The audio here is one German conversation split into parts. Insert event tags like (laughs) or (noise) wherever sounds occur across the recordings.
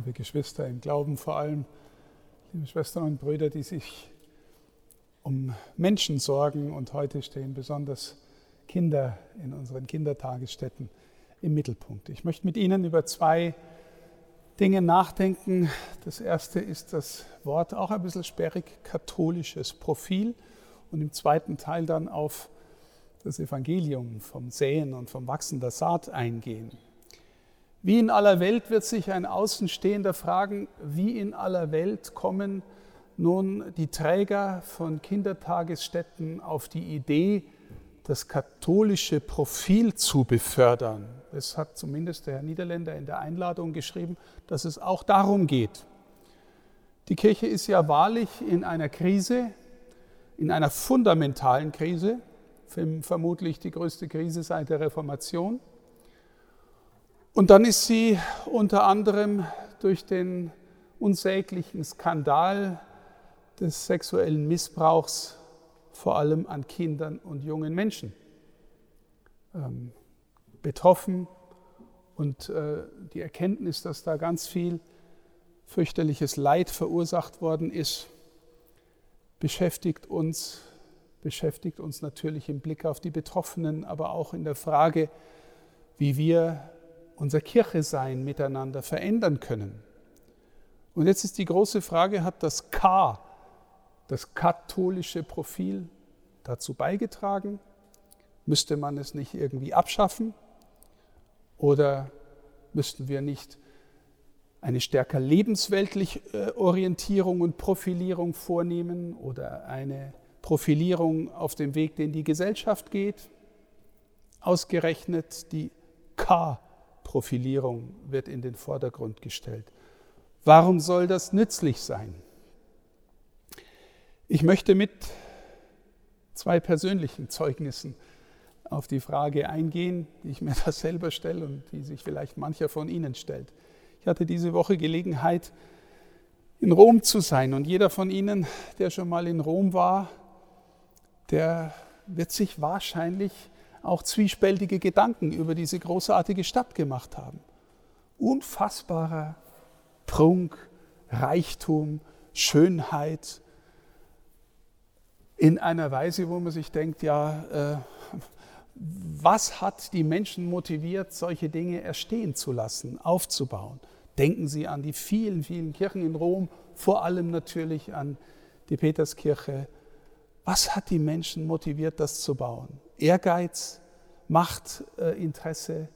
liebe Geschwister im Glauben vor allem, liebe Schwestern und Brüder, die sich um Menschen sorgen und heute stehen besonders Kinder in unseren Kindertagesstätten im Mittelpunkt. Ich möchte mit Ihnen über zwei Dinge nachdenken. Das erste ist das Wort, auch ein bisschen sperrig, katholisches Profil und im zweiten Teil dann auf das Evangelium vom Säen und vom Wachsen der Saat eingehen. Wie in aller Welt wird sich ein Außenstehender fragen, wie in aller Welt kommen nun die Träger von Kindertagesstätten auf die Idee, das katholische Profil zu befördern. Es hat zumindest der Herr Niederländer in der Einladung geschrieben, dass es auch darum geht. Die Kirche ist ja wahrlich in einer Krise, in einer fundamentalen Krise, vermutlich die größte Krise seit der Reformation. Und dann ist sie unter anderem durch den unsäglichen Skandal des sexuellen Missbrauchs vor allem an Kindern und jungen Menschen ähm, betroffen. Und äh, die Erkenntnis, dass da ganz viel fürchterliches Leid verursacht worden ist, beschäftigt uns, beschäftigt uns natürlich im Blick auf die Betroffenen, aber auch in der Frage, wie wir unser Kirche-Sein miteinander verändern können. Und jetzt ist die große Frage, hat das K, das katholische Profil, dazu beigetragen? Müsste man es nicht irgendwie abschaffen? Oder müssten wir nicht eine stärker lebensweltliche äh, Orientierung und Profilierung vornehmen oder eine Profilierung auf dem Weg, den die Gesellschaft geht? Ausgerechnet die K- Profilierung wird in den Vordergrund gestellt. Warum soll das nützlich sein? Ich möchte mit zwei persönlichen Zeugnissen auf die Frage eingehen, die ich mir (laughs) da selber stelle und die sich vielleicht mancher von Ihnen stellt. Ich hatte diese Woche Gelegenheit, in Rom zu sein und jeder von Ihnen, der schon mal in Rom war, der wird sich wahrscheinlich auch zwiespältige Gedanken über diese großartige Stadt gemacht haben. Unfassbarer Prunk, Reichtum, Schönheit in einer Weise, wo man sich denkt, ja, äh, was hat die Menschen motiviert, solche Dinge erstehen zu lassen, aufzubauen? Denken Sie an die vielen, vielen Kirchen in Rom, vor allem natürlich an die Peterskirche. Was hat die Menschen motiviert, das zu bauen? Ehrgeiz, Machtinteresse,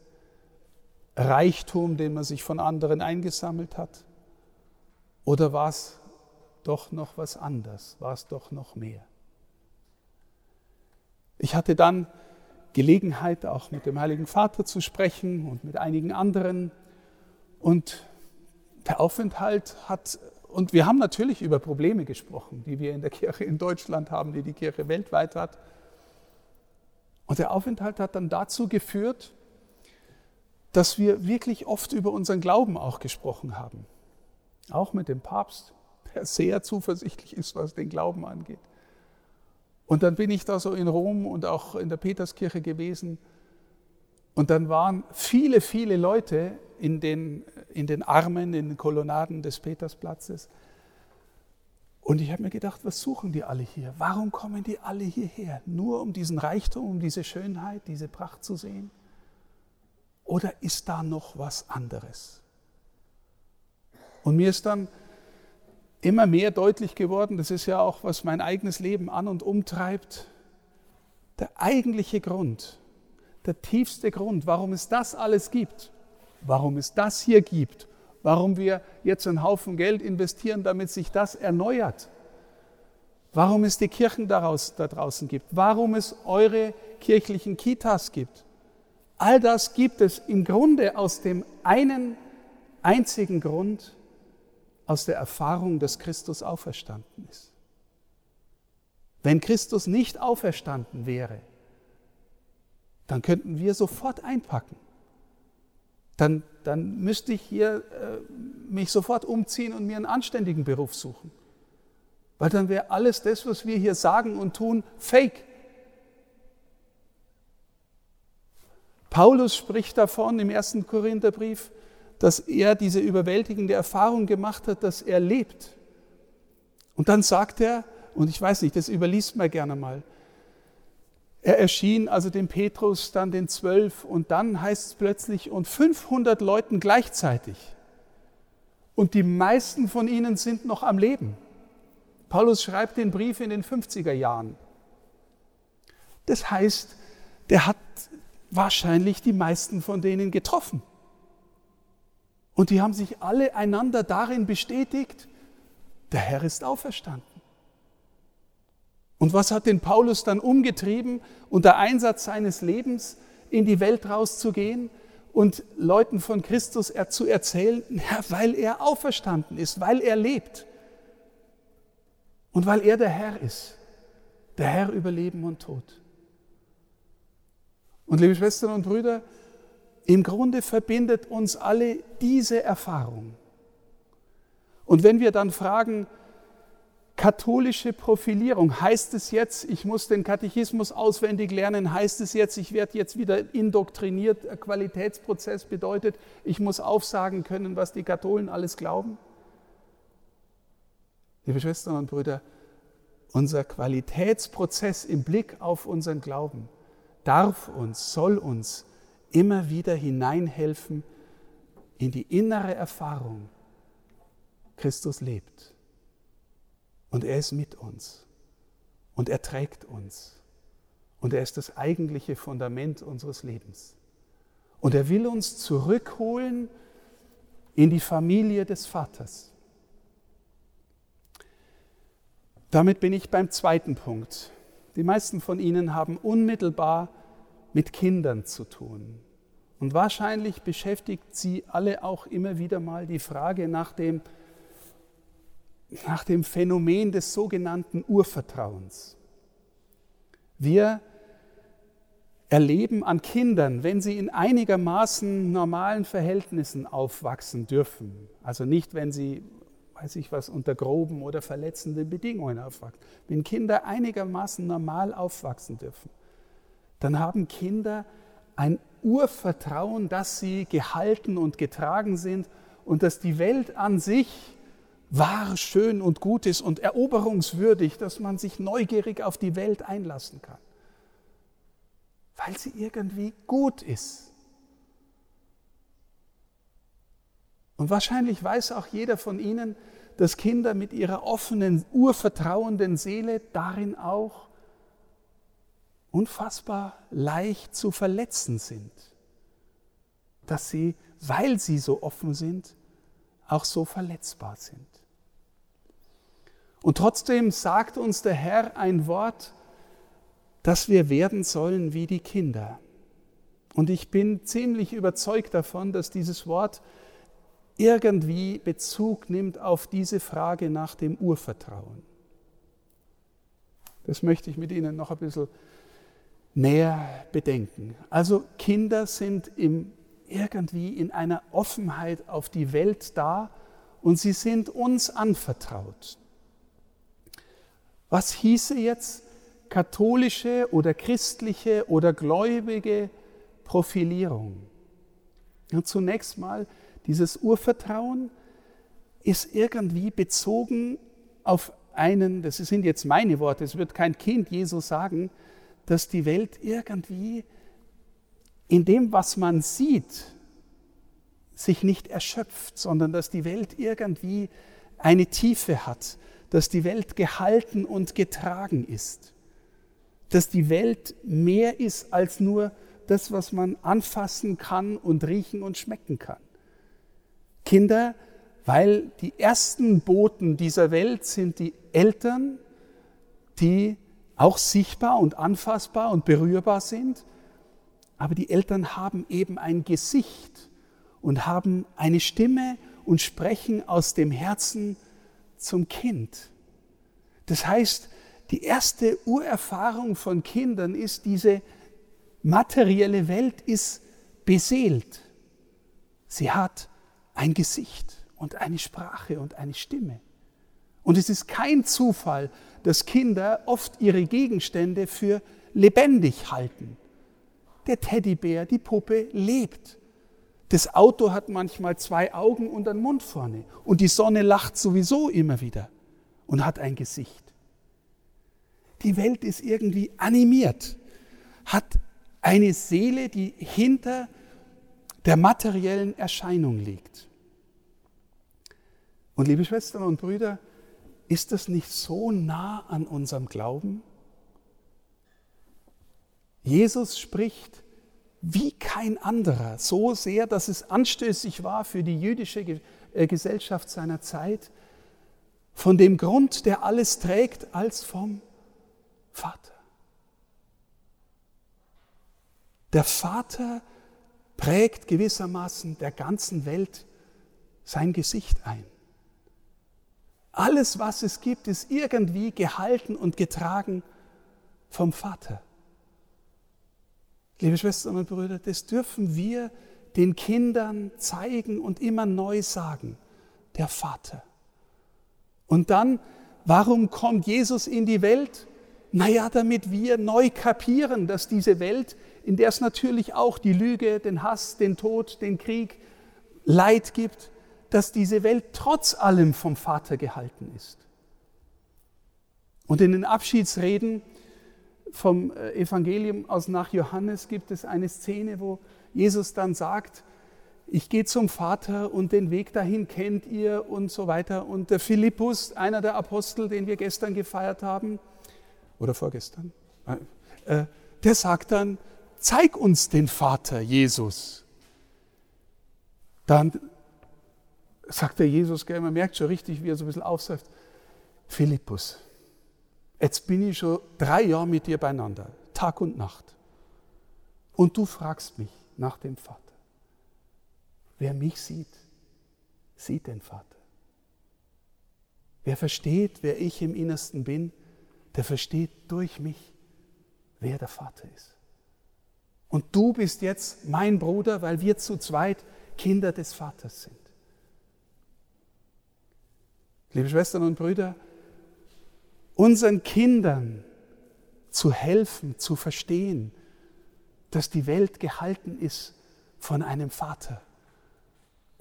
Reichtum, den man sich von anderen eingesammelt hat? Oder war es doch noch was anderes? War es doch noch mehr? Ich hatte dann Gelegenheit, auch mit dem Heiligen Vater zu sprechen und mit einigen anderen. Und der Aufenthalt hat, und wir haben natürlich über Probleme gesprochen, die wir in der Kirche in Deutschland haben, die die Kirche weltweit hat. Und der Aufenthalt hat dann dazu geführt, dass wir wirklich oft über unseren Glauben auch gesprochen haben. Auch mit dem Papst, der sehr zuversichtlich ist, was den Glauben angeht. Und dann bin ich da so in Rom und auch in der Peterskirche gewesen. Und dann waren viele, viele Leute in den, in den Armen, in den Kolonnaden des Petersplatzes. Und ich habe mir gedacht, was suchen die alle hier? Warum kommen die alle hierher? Nur um diesen Reichtum, um diese Schönheit, diese Pracht zu sehen? Oder ist da noch was anderes? Und mir ist dann immer mehr deutlich geworden, das ist ja auch, was mein eigenes Leben an und umtreibt, der eigentliche Grund, der tiefste Grund, warum es das alles gibt, warum es das hier gibt, warum wir jetzt einen Haufen Geld investieren, damit sich das erneuert, warum es die Kirchen daraus, da draußen gibt, warum es eure kirchlichen Kitas gibt. All das gibt es im Grunde aus dem einen einzigen Grund, aus der Erfahrung, dass Christus auferstanden ist. Wenn Christus nicht auferstanden wäre, dann könnten wir sofort einpacken. Dann, dann müsste ich hier äh, mich sofort umziehen und mir einen anständigen Beruf suchen. Weil dann wäre alles das, was wir hier sagen und tun, fake. Paulus spricht davon im ersten Korintherbrief, dass er diese überwältigende Erfahrung gemacht hat, dass er lebt. Und dann sagt er, und ich weiß nicht, das überliest man gerne mal, er erschien also dem Petrus, dann den Zwölf und dann heißt es plötzlich und 500 Leuten gleichzeitig. Und die meisten von ihnen sind noch am Leben. Paulus schreibt den Brief in den 50er Jahren. Das heißt, der hat wahrscheinlich die meisten von denen getroffen. Und die haben sich alle einander darin bestätigt, der Herr ist auferstanden. Und was hat den Paulus dann umgetrieben, unter Einsatz seines Lebens in die Welt rauszugehen und Leuten von Christus zu erzählen, (laughs) ja, weil er auferstanden ist, weil er lebt und weil er der Herr ist, der Herr über Leben und Tod. Und liebe Schwestern und Brüder, im Grunde verbindet uns alle diese Erfahrung. Und wenn wir dann fragen, katholische Profilierung, heißt es jetzt, ich muss den Katechismus auswendig lernen, heißt es jetzt, ich werde jetzt wieder indoktriniert, Qualitätsprozess bedeutet, ich muss aufsagen können, was die Katholen alles glauben? Liebe Schwestern und Brüder, unser Qualitätsprozess im Blick auf unseren Glauben darf uns, soll uns immer wieder hineinhelfen in die innere Erfahrung, Christus lebt. Und er ist mit uns. Und er trägt uns. Und er ist das eigentliche Fundament unseres Lebens. Und er will uns zurückholen in die Familie des Vaters. Damit bin ich beim zweiten Punkt. Die meisten von Ihnen haben unmittelbar mit Kindern zu tun. Und wahrscheinlich beschäftigt Sie alle auch immer wieder mal die Frage nach dem, nach dem Phänomen des sogenannten Urvertrauens. Wir erleben an Kindern, wenn sie in einigermaßen normalen Verhältnissen aufwachsen dürfen, also nicht, wenn sie weiß ich was, unter groben oder verletzenden Bedingungen aufwachsen. Wenn Kinder einigermaßen normal aufwachsen dürfen, dann haben Kinder ein Urvertrauen, dass sie gehalten und getragen sind und dass die Welt an sich wahr, schön und gut ist und eroberungswürdig, dass man sich neugierig auf die Welt einlassen kann, weil sie irgendwie gut ist. Und wahrscheinlich weiß auch jeder von Ihnen, dass Kinder mit ihrer offenen, urvertrauenden Seele darin auch unfassbar leicht zu verletzen sind. Dass sie, weil sie so offen sind, auch so verletzbar sind. Und trotzdem sagt uns der Herr ein Wort, dass wir werden sollen wie die Kinder. Und ich bin ziemlich überzeugt davon, dass dieses Wort irgendwie Bezug nimmt auf diese Frage nach dem Urvertrauen. Das möchte ich mit Ihnen noch ein bisschen näher bedenken. Also Kinder sind im, irgendwie in einer Offenheit auf die Welt da und sie sind uns anvertraut. Was hieße jetzt katholische oder christliche oder gläubige Profilierung? Ja, zunächst mal, dieses Urvertrauen ist irgendwie bezogen auf einen, das sind jetzt meine Worte, es wird kein Kind Jesus sagen, dass die Welt irgendwie in dem, was man sieht, sich nicht erschöpft, sondern dass die Welt irgendwie eine Tiefe hat, dass die Welt gehalten und getragen ist, dass die Welt mehr ist als nur das, was man anfassen kann und riechen und schmecken kann. Kinder, weil die ersten Boten dieser Welt sind die Eltern, die auch sichtbar und anfassbar und berührbar sind, aber die Eltern haben eben ein Gesicht und haben eine Stimme und sprechen aus dem Herzen zum Kind. Das heißt, die erste Urerfahrung von Kindern ist, diese materielle Welt ist beseelt. Sie hat ein Gesicht und eine Sprache und eine Stimme. Und es ist kein Zufall, dass Kinder oft ihre Gegenstände für lebendig halten. Der Teddybär, die Puppe lebt. Das Auto hat manchmal zwei Augen und einen Mund vorne. Und die Sonne lacht sowieso immer wieder und hat ein Gesicht. Die Welt ist irgendwie animiert, hat eine Seele, die hinter der materiellen Erscheinung liegt. Und liebe Schwestern und Brüder, ist das nicht so nah an unserem Glauben? Jesus spricht wie kein anderer, so sehr, dass es anstößig war für die jüdische äh, Gesellschaft seiner Zeit, von dem Grund, der alles trägt, als vom Vater. Der Vater prägt gewissermaßen der ganzen Welt sein Gesicht ein. Alles, was es gibt, ist irgendwie gehalten und getragen vom Vater. Liebe Schwestern und Brüder, das dürfen wir den Kindern zeigen und immer neu sagen. Der Vater. Und dann, warum kommt Jesus in die Welt? Naja, damit wir neu kapieren, dass diese Welt, in der es natürlich auch die Lüge, den Hass, den Tod, den Krieg, Leid gibt, dass diese Welt trotz allem vom Vater gehalten ist. Und in den Abschiedsreden vom äh, Evangelium aus nach Johannes gibt es eine Szene, wo Jesus dann sagt, ich gehe zum Vater und den Weg dahin kennt ihr und so weiter. Und der Philippus, einer der Apostel, den wir gestern gefeiert haben, oder vorgestern, äh, der sagt dann, zeig uns den Vater, Jesus. Dann sagt der Jesus, man merkt schon richtig, wie er so ein bisschen aufsäuft. Philippus, jetzt bin ich schon drei Jahre mit dir beieinander, Tag und Nacht. Und du fragst mich nach dem Vater. Wer mich sieht, sieht den Vater. Wer versteht, wer ich im Innersten bin, der versteht durch mich, wer der Vater ist. Und du bist jetzt mein Bruder, weil wir zu zweit Kinder des Vaters sind. Liebe Schwestern und Brüder, unseren Kindern zu helfen, zu verstehen, dass die Welt gehalten ist von einem Vater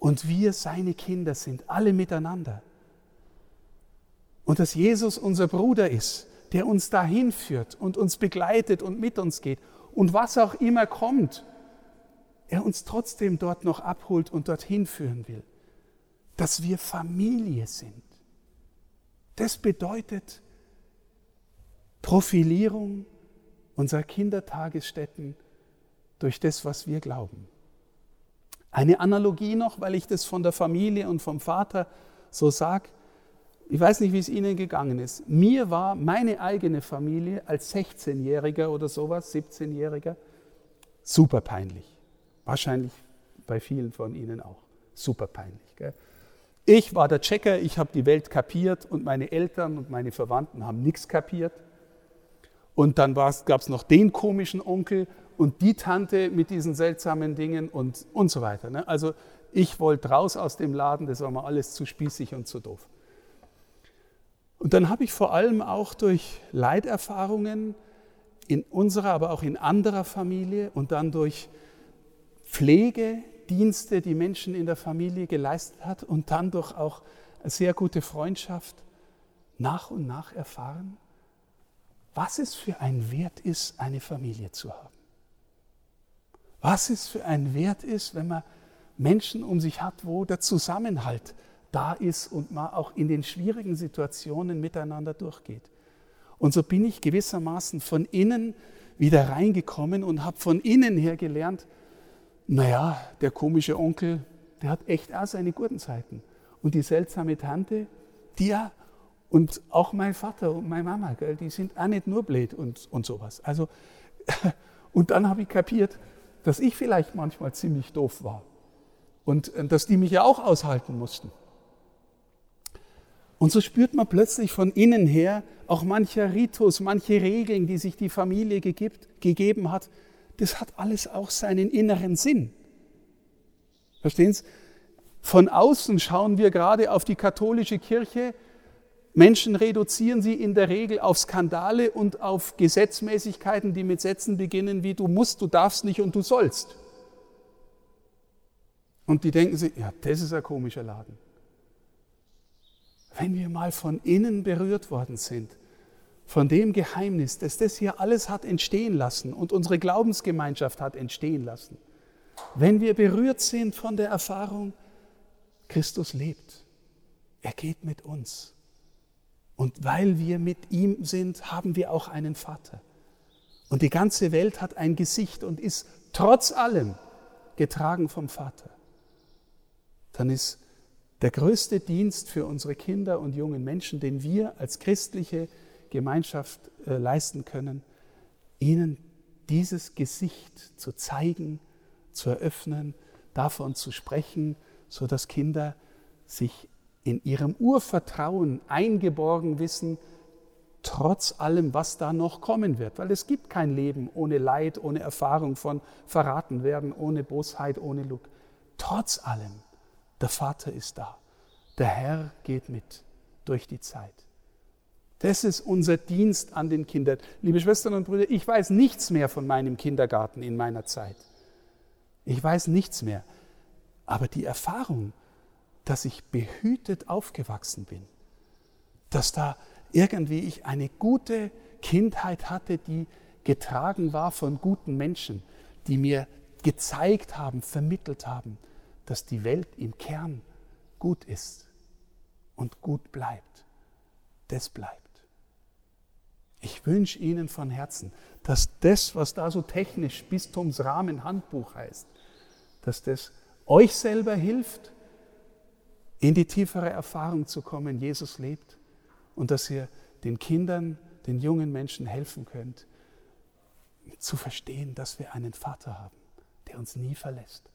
und wir seine Kinder sind, alle miteinander. Und dass Jesus unser Bruder ist, der uns dahin führt und uns begleitet und mit uns geht. Und was auch immer kommt, er uns trotzdem dort noch abholt und dorthin führen will. Dass wir Familie sind. Das bedeutet Profilierung unserer Kindertagesstätten durch das, was wir glauben. Eine Analogie noch, weil ich das von der Familie und vom Vater so sage. Ich weiß nicht, wie es Ihnen gegangen ist. Mir war meine eigene Familie als 16-Jähriger oder sowas, 17-Jähriger, super peinlich. Wahrscheinlich bei vielen von Ihnen auch. Super peinlich. Gell? Ich war der Checker, ich habe die Welt kapiert und meine Eltern und meine Verwandten haben nichts kapiert. Und dann gab es noch den komischen Onkel und die Tante mit diesen seltsamen Dingen und, und so weiter. Ne? Also ich wollte raus aus dem Laden, das war mir alles zu spießig und zu doof. Und dann habe ich vor allem auch durch Leiterfahrungen in unserer, aber auch in anderer Familie und dann durch Pflege Dienste, die Menschen in der Familie geleistet hat und dann durch auch sehr gute Freundschaft nach und nach erfahren, was es für ein Wert ist, eine Familie zu haben. Was es für ein Wert ist, wenn man Menschen um sich hat, wo der Zusammenhalt da ist und man auch in den schwierigen Situationen miteinander durchgeht. Und so bin ich gewissermaßen von innen wieder reingekommen und habe von innen her gelernt, naja, der komische Onkel, der hat echt auch seine guten Zeiten. Und die seltsame Tante, die ja, und auch mein Vater und meine Mama, gell, die sind auch nicht nur blöd und, und sowas. Also, (laughs) und dann habe ich kapiert, dass ich vielleicht manchmal ziemlich doof war. Und äh, dass die mich ja auch aushalten mussten. Und so spürt man plötzlich von innen her auch mancher Ritus, manche Regeln, die sich die Familie gegibt, gegeben hat, das hat alles auch seinen inneren Sinn. Verstehen Sie? Von außen schauen wir gerade auf die katholische Kirche. Menschen reduzieren sie in der Regel auf Skandale und auf Gesetzmäßigkeiten, die mit Sätzen beginnen wie du musst, du darfst nicht und du sollst. Und die denken sich, ja, das ist ein komischer Laden. Wenn wir mal von innen berührt worden sind, von dem Geheimnis, dass das hier alles hat entstehen lassen und unsere Glaubensgemeinschaft hat entstehen lassen, wenn wir berührt sind von der Erfahrung, Christus lebt, er geht mit uns. Und weil wir mit ihm sind, haben wir auch einen Vater. Und die ganze Welt hat ein Gesicht und ist trotz allem getragen vom Vater. Dann ist der größte Dienst für unsere Kinder und jungen Menschen, den wir als christliche Gemeinschaft äh, leisten können, ihnen dieses Gesicht zu zeigen, zu eröffnen, davon zu sprechen, sodass Kinder sich in ihrem Urvertrauen eingeborgen wissen, trotz allem, was da noch kommen wird. Weil es gibt kein Leben ohne Leid, ohne Erfahrung von verraten werden, ohne Bosheit, ohne Lug. Trotz allem, der Vater ist da. Der Herr geht mit durch die Zeit. Das ist unser Dienst an den Kindern. Liebe Schwestern und Brüder, ich weiß nichts mehr von meinem Kindergarten in meiner Zeit. Ich weiß nichts mehr. Aber die Erfahrung, dass ich behütet aufgewachsen bin, dass da irgendwie ich eine gute Kindheit hatte, die getragen war von guten Menschen, die mir gezeigt haben, vermittelt haben, dass die Welt im Kern gut ist und gut bleibt. Das bleibt. Ich wünsche Ihnen von Herzen, dass das, was da so technisch Bistumsrahmen Handbuch heißt, dass das euch selber hilft, in die tiefere Erfahrung zu kommen, Jesus lebt und dass ihr den Kindern, den jungen Menschen helfen könnt, zu verstehen, dass wir einen Vater haben, der uns nie verlässt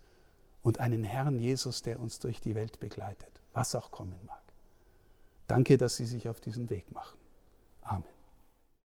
und einen Herrn Jesus, der uns durch die Welt begleitet, was auch kommen mag. Danke, dass Sie sich auf diesen Weg machen. Amen.